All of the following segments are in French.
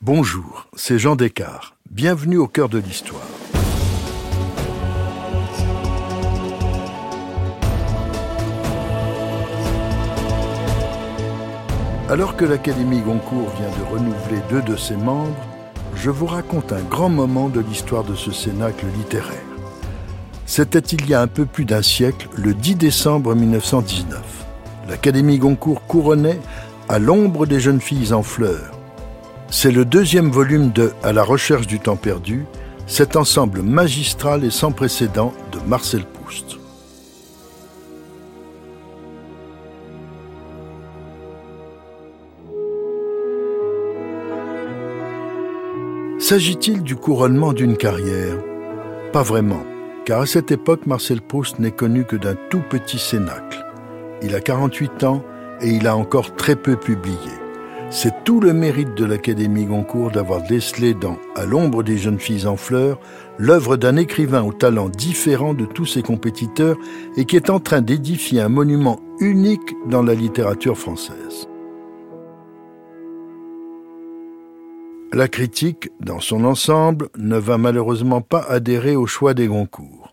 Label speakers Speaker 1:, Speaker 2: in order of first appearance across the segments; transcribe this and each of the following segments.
Speaker 1: Bonjour, c'est Jean Descartes. Bienvenue au cœur de l'histoire. Alors que l'Académie Goncourt vient de renouveler deux de ses membres, je vous raconte un grand moment de l'histoire de ce cénacle littéraire. C'était il y a un peu plus d'un siècle, le 10 décembre 1919. L'Académie Goncourt couronnait à l'ombre des jeunes filles en fleurs. C'est le deuxième volume de À la recherche du temps perdu, cet ensemble magistral et sans précédent de Marcel Proust. S'agit-il du couronnement d'une carrière? Pas vraiment, car à cette époque, Marcel Proust n'est connu que d'un tout petit cénacle. Il a 48 ans et il a encore très peu publié. C'est tout le mérite de l'Académie Goncourt d'avoir décelé dans À l'ombre des jeunes filles en fleurs l'œuvre d'un écrivain au talent différent de tous ses compétiteurs et qui est en train d'édifier un monument unique dans la littérature française. La critique, dans son ensemble, ne va malheureusement pas adhérer au choix des Goncourt.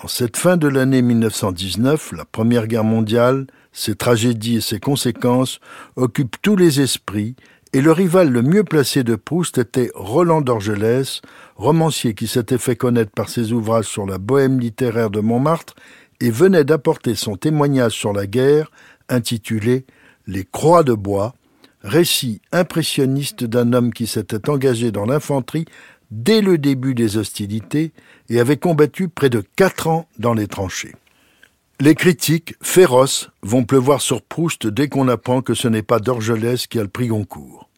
Speaker 1: En cette fin de l'année 1919, la Première Guerre mondiale, ses tragédies et ses conséquences occupent tous les esprits, et le rival le mieux placé de Proust était Roland d'Orgelès, romancier qui s'était fait connaître par ses ouvrages sur la bohème littéraire de Montmartre et venait d'apporter son témoignage sur la guerre, intitulé Les Croix de bois, récit impressionniste d'un homme qui s'était engagé dans l'infanterie dès le début des hostilités et avait combattu près de quatre ans dans les tranchées. Les critiques, féroces, vont pleuvoir sur Proust dès qu'on apprend que ce n'est pas Dorgelès qui a le prix Goncourt.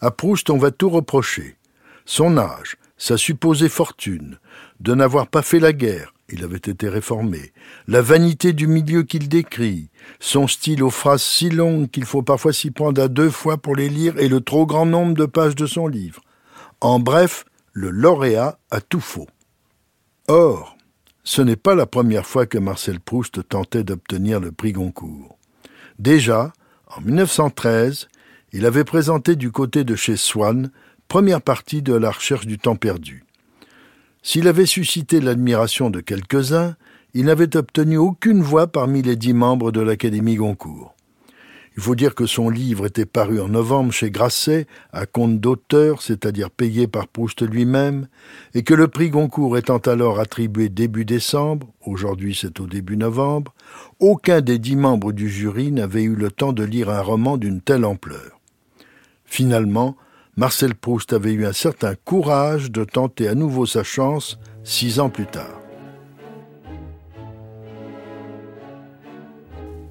Speaker 1: À Proust, on va tout reprocher. Son âge, sa supposée fortune, de n'avoir pas fait la guerre, il avait été réformé, la vanité du milieu qu'il décrit, son style aux phrases si longues qu'il faut parfois s'y prendre à deux fois pour les lire et le trop grand nombre de pages de son livre. En bref, le lauréat a tout faux. Or, ce n'est pas la première fois que Marcel Proust tentait d'obtenir le prix Goncourt. Déjà, en 1913, il avait présenté du côté de chez Swann, première partie de La recherche du temps perdu. S'il avait suscité l'admiration de quelques-uns, il n'avait obtenu aucune voix parmi les dix membres de l'Académie Goncourt. Il faut dire que son livre était paru en novembre chez Grasset, à compte d'auteur, c'est-à-dire payé par Proust lui-même, et que le prix Goncourt étant alors attribué début décembre, aujourd'hui c'est au début novembre, aucun des dix membres du jury n'avait eu le temps de lire un roman d'une telle ampleur. Finalement, Marcel Proust avait eu un certain courage de tenter à nouveau sa chance six ans plus tard.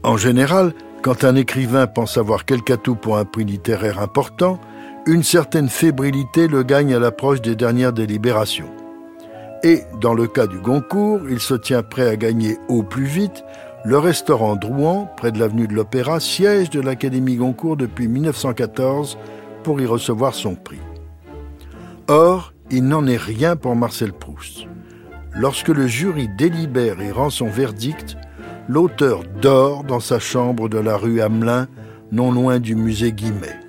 Speaker 1: En général, quand un écrivain pense avoir quelque atout pour un prix littéraire important, une certaine fébrilité le gagne à l'approche des dernières délibérations. Et, dans le cas du Goncourt, il se tient prêt à gagner au plus vite le restaurant Drouan, près de l'avenue de l'Opéra, siège de l'Académie Goncourt depuis 1914 pour y recevoir son prix. Or, il n'en est rien pour Marcel Proust. Lorsque le jury délibère et rend son verdict, l'auteur dort dans sa chambre de la rue Hamelin, non loin du musée Guimet.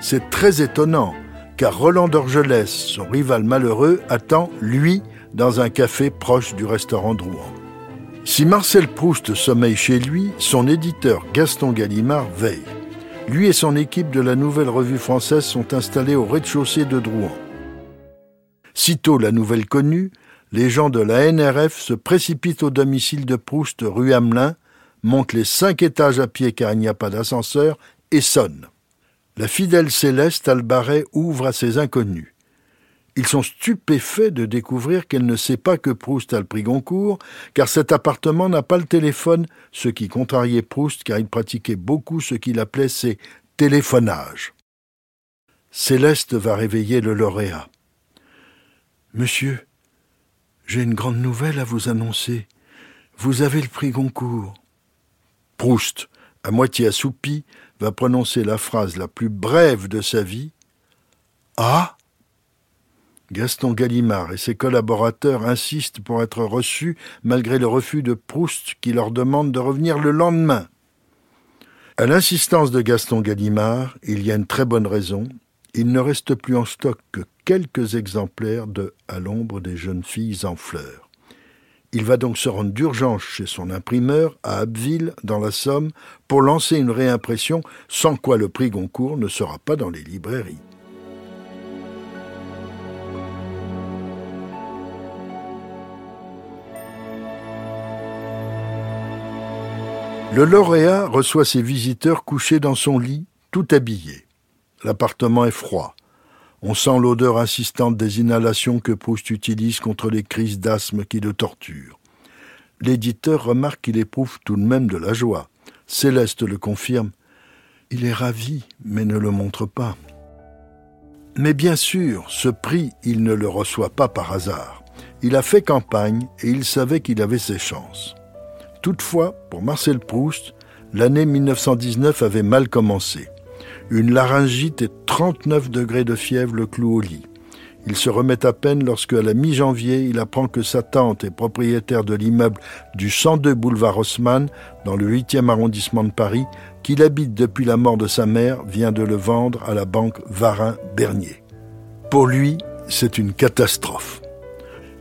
Speaker 1: C'est très étonnant, car Roland d'Orgelès, son rival malheureux, attend, lui, dans un café proche du restaurant Drouan. Si Marcel Proust sommeille chez lui, son éditeur Gaston Gallimard veille. Lui et son équipe de la Nouvelle Revue Française sont installés au rez-de-chaussée de Drouan. Sitôt la nouvelle connue, les gens de la NRF se précipitent au domicile de Proust rue Hamelin, montent les cinq étages à pied car il n'y a pas d'ascenseur, et sonnent. La fidèle Céleste Albaret ouvre à ses inconnus. Ils sont stupéfaits de découvrir qu'elle ne sait pas que Proust a le prix Goncourt, car cet appartement n'a pas le téléphone, ce qui contrariait Proust car il pratiquait beaucoup ce qu'il appelait ses téléphonages. Céleste va réveiller le lauréat. Monsieur, j'ai une grande nouvelle à vous annoncer. Vous avez le prix Goncourt. Proust, à moitié assoupi, va prononcer la phrase la plus brève de sa vie. Ah Gaston Gallimard et ses collaborateurs insistent pour être reçus malgré le refus de Proust qui leur demande de revenir le lendemain. À l'insistance de Gaston Gallimard, il y a une très bonne raison. il ne reste plus en stock que quelques exemplaires de À l'ombre des jeunes filles en fleurs. Il va donc se rendre d'urgence chez son imprimeur à Abbeville, dans la Somme, pour lancer une réimpression, sans quoi le prix Goncourt ne sera pas dans les librairies. Le lauréat reçoit ses visiteurs couchés dans son lit, tout habillés. L'appartement est froid. On sent l'odeur insistante des inhalations que Proust utilise contre les crises d'asthme qui le torturent. L'éditeur remarque qu'il éprouve tout de même de la joie. Céleste le confirme. Il est ravi, mais ne le montre pas. Mais bien sûr, ce prix, il ne le reçoit pas par hasard. Il a fait campagne et il savait qu'il avait ses chances. Toutefois, pour Marcel Proust, l'année 1919 avait mal commencé. Une laryngite et 39 degrés de fièvre le clouent au lit. Il se remet à peine lorsque, à la mi-janvier, il apprend que sa tante est propriétaire de l'immeuble du 102 boulevard Haussmann, dans le 8e arrondissement de Paris, qu'il habite depuis la mort de sa mère, vient de le vendre à la banque Varin-Bernier. Pour lui, c'est une catastrophe.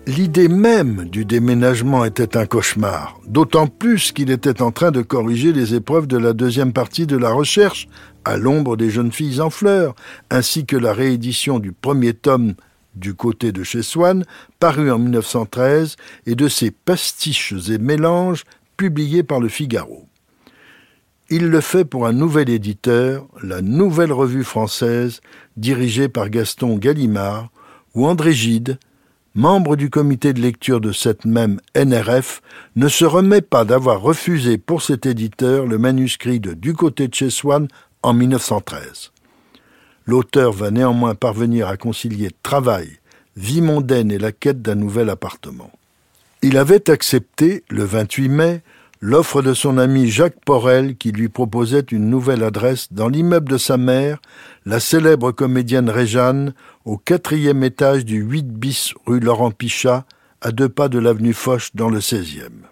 Speaker 1: L'idée même du déménagement était un cauchemar, d'autant plus qu'il était en train de corriger les épreuves de la deuxième partie de la recherche, à l'ombre des jeunes filles en fleurs, ainsi que la réédition du premier tome du côté de chez Swann, paru en 1913, et de ses pastiches et mélanges publiés par le Figaro. Il le fait pour un nouvel éditeur, la Nouvelle Revue Française, dirigée par Gaston Gallimard, où André Gide, membre du comité de lecture de cette même NRF, ne se remet pas d'avoir refusé pour cet éditeur le manuscrit de Du côté de chez Swann en 1913. L'auteur va néanmoins parvenir à concilier travail, vie mondaine et la quête d'un nouvel appartement. Il avait accepté, le 28 mai, l'offre de son ami Jacques Porel qui lui proposait une nouvelle adresse dans l'immeuble de sa mère, la célèbre comédienne Réjeanne, au quatrième étage du 8 bis rue Laurent Pichat, à deux pas de l'avenue Foch dans le 16e.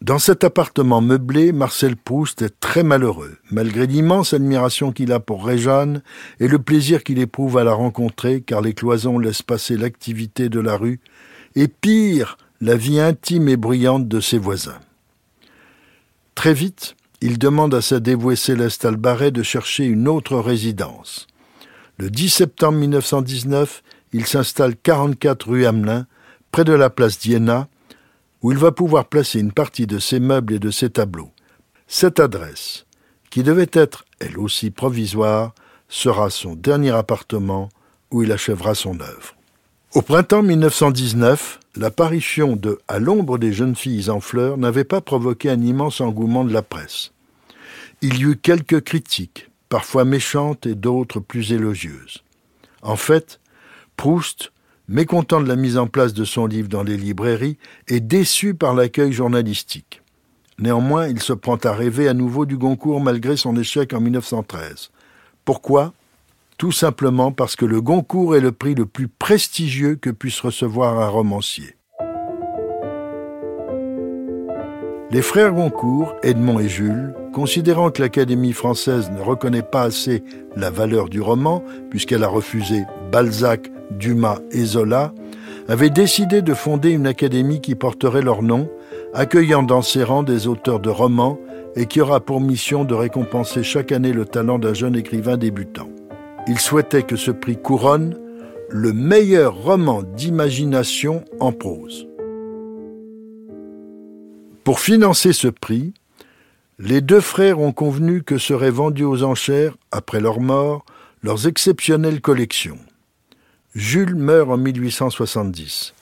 Speaker 1: Dans cet appartement meublé, Marcel Proust est très malheureux, malgré l'immense admiration qu'il a pour Réjeanne et le plaisir qu'il éprouve à la rencontrer, car les cloisons laissent passer l'activité de la rue, et pire, la vie intime et bruyante de ses voisins. Très vite, il demande à sa dévouée Céleste Albaret de chercher une autre résidence. Le 10 septembre 1919, il s'installe 44 rue Hamelin, près de la place d'Iéna, où il va pouvoir placer une partie de ses meubles et de ses tableaux. Cette adresse, qui devait être, elle aussi provisoire, sera son dernier appartement où il achèvera son œuvre. Au printemps 1919, l'apparition de À l'ombre des jeunes filles en fleurs n'avait pas provoqué un immense engouement de la presse. Il y eut quelques critiques, parfois méchantes et d'autres plus élogieuses. En fait, Proust, mécontent de la mise en place de son livre dans les librairies, est déçu par l'accueil journalistique. Néanmoins, il se prend à rêver à nouveau du Goncourt malgré son échec en 1913. Pourquoi? Tout simplement parce que le Goncourt est le prix le plus prestigieux que puisse recevoir un romancier. Les frères Goncourt, Edmond et Jules, considérant que l'Académie française ne reconnaît pas assez la valeur du roman, puisqu'elle a refusé Balzac, Dumas et Zola, avaient décidé de fonder une académie qui porterait leur nom, accueillant dans ses rangs des auteurs de romans et qui aura pour mission de récompenser chaque année le talent d'un jeune écrivain débutant. Il souhaitait que ce prix couronne le meilleur roman d'imagination en prose. Pour financer ce prix, les deux frères ont convenu que seraient vendues aux enchères, après leur mort, leurs exceptionnelles collections. Jules meurt en 1870,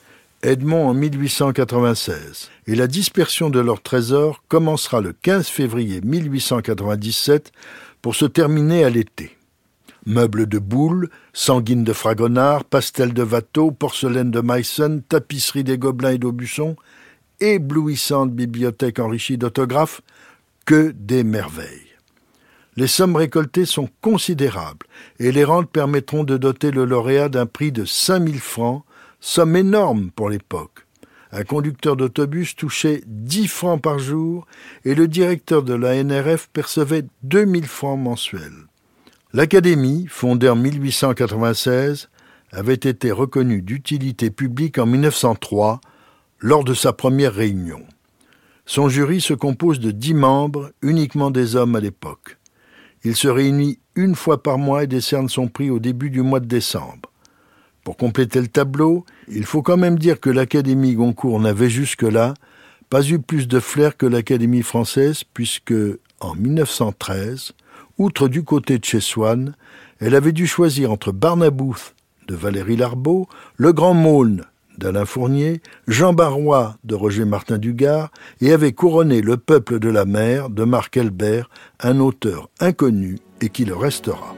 Speaker 1: Edmond en 1896, et la dispersion de leurs trésors commencera le 15 février 1897 pour se terminer à l'été meubles de boules, sanguines de Fragonard, pastels de Watteau, porcelaine de Meissen, tapisserie des Gobelins et d'Aubusson, éblouissante bibliothèque enrichie d'autographes, que des merveilles. Les sommes récoltées sont considérables et les rentes permettront de doter le lauréat d'un prix de 5000 francs, somme énorme pour l'époque. Un conducteur d'autobus touchait 10 francs par jour et le directeur de la NRF percevait 2000 francs mensuels. L'Académie, fondée en 1896, avait été reconnue d'utilité publique en 1903 lors de sa première réunion. Son jury se compose de dix membres, uniquement des hommes à l'époque. Il se réunit une fois par mois et décerne son prix au début du mois de décembre. Pour compléter le tableau, il faut quand même dire que l'Académie Goncourt n'avait jusque-là pas eu plus de flair que l'Académie française, puisque, en 1913, outre du côté de chez Swann, elle avait dû choisir entre Barnabouth de Valérie Larbeau, Le Grand Maulne d'Alain Fournier, Jean Barrois de Roger Martin Dugard et avait couronné Le peuple de la mer de Marc Elbert, un auteur inconnu et qui le restera.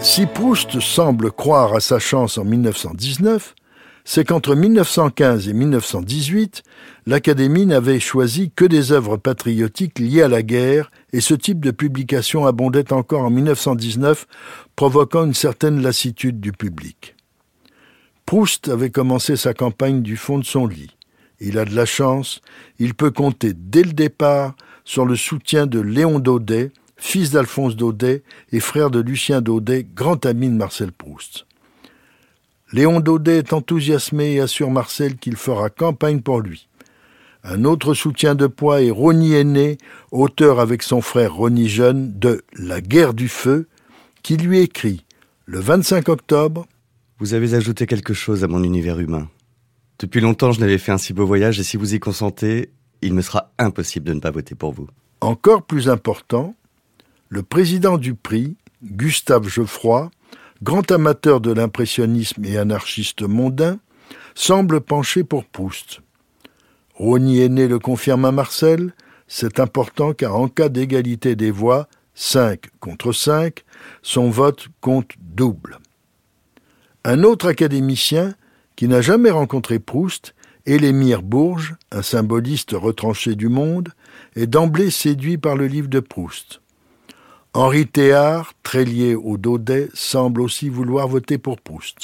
Speaker 1: Si Proust semble croire à sa chance en 1919, c'est qu'entre 1915 et 1918, l'Académie n'avait choisi que des œuvres patriotiques liées à la guerre, et ce type de publication abondait encore en 1919, provoquant une certaine lassitude du public. Proust avait commencé sa campagne du fond de son lit. Il a de la chance, il peut compter dès le départ sur le soutien de Léon Daudet, fils d'Alphonse Daudet et frère de Lucien Daudet, grand ami de Marcel Proust. Léon Daudet est enthousiasmé et assure Marcel qu'il fera campagne pour lui. Un autre soutien de poids est Rony Aîné, auteur avec son frère Rony Jeune de La guerre du feu, qui lui écrit le 25 octobre
Speaker 2: Vous avez ajouté quelque chose à mon univers humain. Depuis longtemps, je n'avais fait un si beau voyage et si vous y consentez, il me sera impossible de ne pas voter pour vous.
Speaker 1: Encore plus important, le président du prix, Gustave Geoffroy, grand amateur de l'impressionnisme et anarchiste mondain, semble pencher pour Proust. Rony Aîné le confirme à Marcel, c'est important car en cas d'égalité des voix, 5 contre 5, son vote compte double. Un autre académicien, qui n'a jamais rencontré Proust, Élémir Bourges, un symboliste retranché du monde, est d'emblée séduit par le livre de Proust. Henri Théard, très lié au Daudet, semble aussi vouloir voter pour Proust.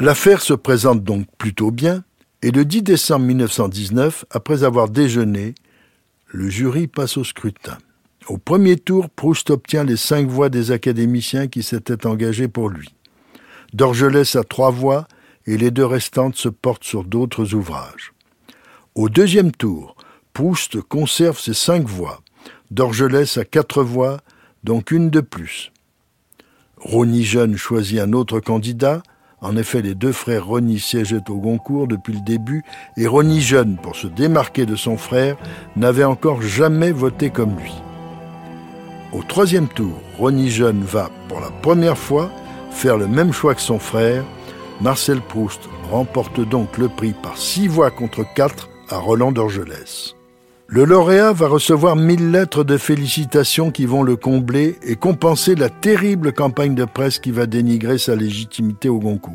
Speaker 1: L'affaire se présente donc plutôt bien, et le 10 décembre 1919, après avoir déjeuné, le jury passe au scrutin. Au premier tour, Proust obtient les cinq voix des académiciens qui s'étaient engagés pour lui. Dorgelès a trois voix, et les deux restantes se portent sur d'autres ouvrages. Au deuxième tour, Proust conserve ses cinq voix. Dorgelès a quatre voix, donc une de plus. Rony Jeune choisit un autre candidat. En effet, les deux frères Rony siégeaient au Goncourt depuis le début, et Rony Jeune, pour se démarquer de son frère, n'avait encore jamais voté comme lui. Au troisième tour, Rony Jeune va, pour la première fois, faire le même choix que son frère. Marcel Proust remporte donc le prix par six voix contre quatre à Roland d'Orgelès. Le lauréat va recevoir mille lettres de félicitations qui vont le combler et compenser la terrible campagne de presse qui va dénigrer sa légitimité au Goncourt.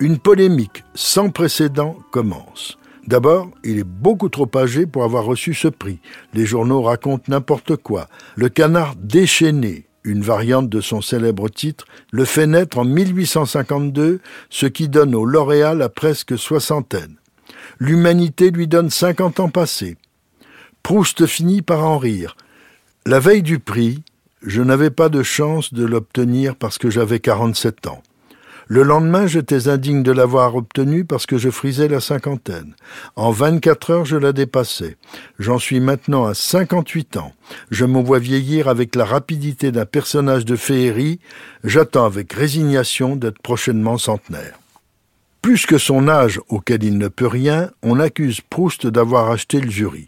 Speaker 1: Une polémique sans précédent commence. D'abord, il est beaucoup trop âgé pour avoir reçu ce prix. Les journaux racontent n'importe quoi. Le canard déchaîné, une variante de son célèbre titre, le fait naître en 1852, ce qui donne au lauréat la presque soixantaine l'humanité lui donne cinquante ans passés. Proust finit par en rire. La veille du prix, je n'avais pas de chance de l'obtenir parce que j'avais quarante-sept ans. Le lendemain, j'étais indigne de l'avoir obtenu parce que je frisais la cinquantaine. En vingt-quatre heures, je la dépassais. J'en suis maintenant à cinquante-huit ans. Je me vois vieillir avec la rapidité d'un personnage de féerie. J'attends avec résignation d'être prochainement centenaire. Plus que son âge auquel il ne peut rien, on accuse Proust d'avoir acheté le jury.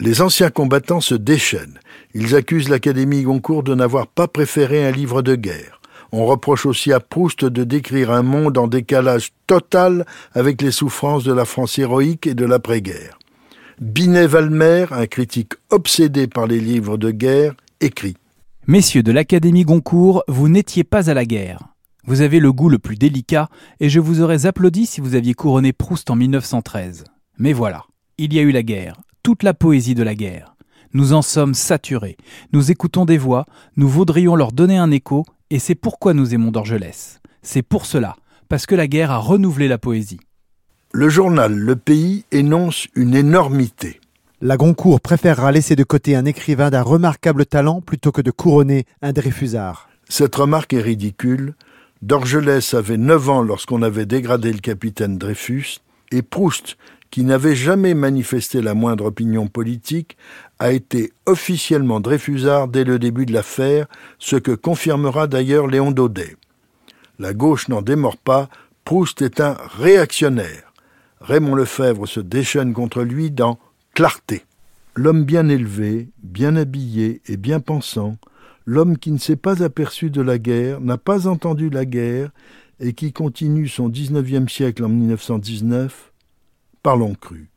Speaker 1: Les anciens combattants se déchaînent. Ils accusent l'Académie Goncourt de n'avoir pas préféré un livre de guerre. On reproche aussi à Proust de décrire un monde en décalage total avec les souffrances de la France héroïque et de l'après-guerre. Binet Valmer, un critique obsédé par les livres de guerre, écrit
Speaker 3: Messieurs de l'Académie Goncourt, vous n'étiez pas à la guerre. Vous avez le goût le plus délicat, et je vous aurais applaudi si vous aviez couronné Proust en 1913. Mais voilà, il y a eu la guerre, toute la poésie de la guerre. Nous en sommes saturés. Nous écoutons des voix, nous voudrions leur donner un écho, Et c'est pourquoi nous aimons Dorgelès. C'est pour cela, parce que la guerre a renouvelé la poésie.
Speaker 1: Le journal Le Pays énonce une énormité.
Speaker 4: La Goncourt préférera laisser de côté un écrivain d'un remarquable talent plutôt que de couronner un Dreyfusard.
Speaker 1: Cette remarque est ridicule. Dorgelès avait 9 ans lorsqu'on avait dégradé le capitaine Dreyfus, et Proust, qui n'avait jamais manifesté la moindre opinion politique, a été officiellement Dreyfusard dès le début de l'affaire, ce que confirmera d'ailleurs Léon Daudet. La gauche n'en démord pas, Proust est un réactionnaire. Raymond Lefebvre se déchaîne contre lui dans Clarté. L'homme bien élevé, bien habillé et bien pensant, l'homme qui ne s'est pas aperçu de la guerre, n'a pas entendu la guerre, et qui continue son XIXe siècle en 1919, parlons cru.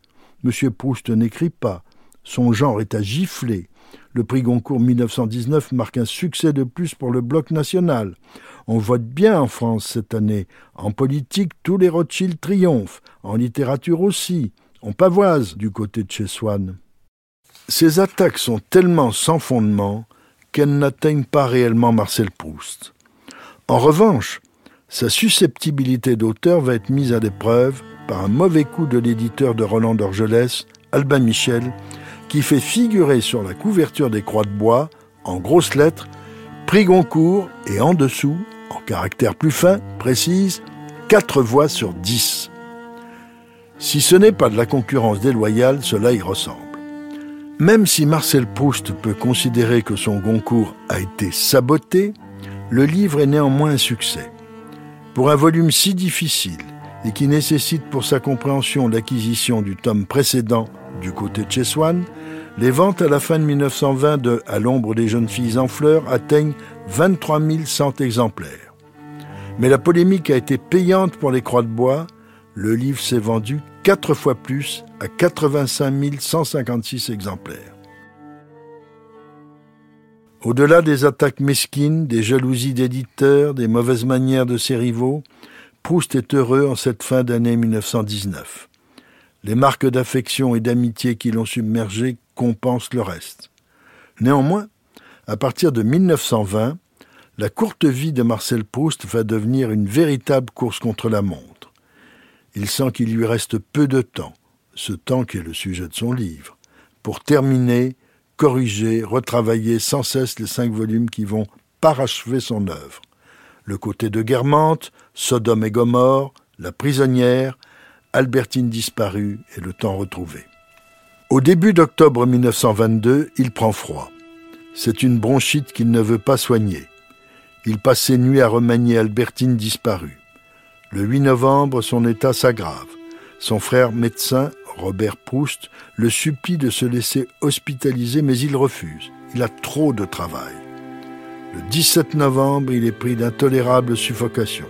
Speaker 1: Monsieur Proust n'écrit pas, son genre est à gifler. Le prix Goncourt 1919 marque un succès de plus pour le bloc national. On vote bien en France cette année. En politique, tous les Rothschild triomphent. En littérature aussi. On pavoise du côté de chez Swann. Ces attaques sont tellement sans fondement qu'elles n'atteignent pas réellement Marcel Proust. En revanche, sa susceptibilité d'auteur va être mise à l'épreuve par un mauvais coup de l'éditeur de Roland d'Orgelès, Albin Michel, qui fait figurer sur la couverture des croix de bois, en grosses lettres, prix Goncourt et en dessous, en caractère plus fin, précise, 4 voix sur 10. Si ce n'est pas de la concurrence déloyale, cela y ressemble. Même si Marcel Proust peut considérer que son Goncourt a été saboté, le livre est néanmoins un succès. Pour un volume si difficile et qui nécessite pour sa compréhension l'acquisition du tome précédent du côté de chez les ventes à la fin de 1920 de À l'ombre des jeunes filles en fleurs atteignent 23 100 exemplaires. Mais la polémique a été payante pour les croix de bois. Le livre s'est vendu quatre fois plus à 85 156 exemplaires. Au-delà des attaques mesquines, des jalousies d'éditeurs, des mauvaises manières de ses rivaux, Proust est heureux en cette fin d'année 1919. Les marques d'affection et d'amitié qui l'ont submergé compensent le reste. Néanmoins, à partir de 1920, la courte vie de Marcel Proust va devenir une véritable course contre la montre. Il sent qu'il lui reste peu de temps, ce temps qui est le sujet de son livre, pour terminer, corriger, retravailler sans cesse les cinq volumes qui vont parachever son œuvre. Le côté de Guermantes, Sodome et Gomorre, La prisonnière, Albertine disparue et le temps retrouvé. Au début d'octobre 1922, il prend froid. C'est une bronchite qu'il ne veut pas soigner. Il passe ses nuits à remanier Albertine disparue. Le 8 novembre, son état s'aggrave. Son frère médecin, Robert Proust, le supplie de se laisser hospitaliser, mais il refuse. Il a trop de travail. Le 17 novembre, il est pris d'intolérable suffocation.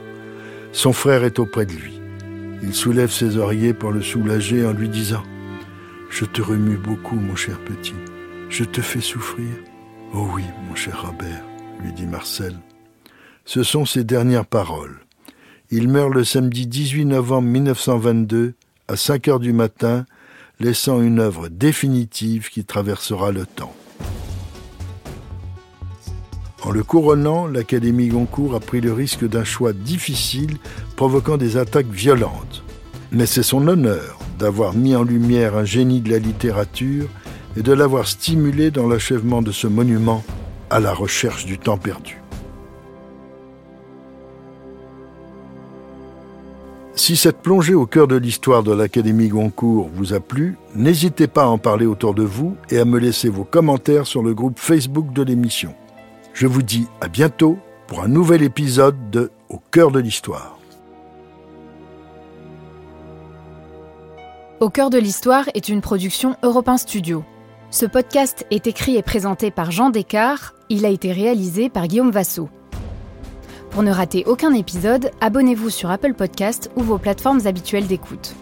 Speaker 1: Son frère est auprès de lui. Il soulève ses oreillers pour le soulager en lui disant ⁇ Je te remue beaucoup, mon cher petit. Je te fais souffrir ?⁇ Oh oui, mon cher Robert, lui dit Marcel. Ce sont ses dernières paroles. Il meurt le samedi 18 novembre 1922 à 5 heures du matin, laissant une œuvre définitive qui traversera le temps. En le couronnant, l'Académie Goncourt a pris le risque d'un choix difficile provoquant des attaques violentes. Mais c'est son honneur d'avoir mis en lumière un génie de la littérature et de l'avoir stimulé dans l'achèvement de ce monument à la recherche du temps perdu. Si cette plongée au cœur de l'histoire de l'Académie Goncourt vous a plu, n'hésitez pas à en parler autour de vous et à me laisser vos commentaires sur le groupe Facebook de l'émission. Je vous dis à bientôt pour un nouvel épisode de Au cœur de l'histoire.
Speaker 5: Au cœur de l'histoire est une production Europe 1 Studio. Ce podcast est écrit et présenté par Jean Descartes. Il a été réalisé par Guillaume Vassot. Pour ne rater aucun épisode, abonnez-vous sur Apple Podcast ou vos plateformes habituelles d'écoute.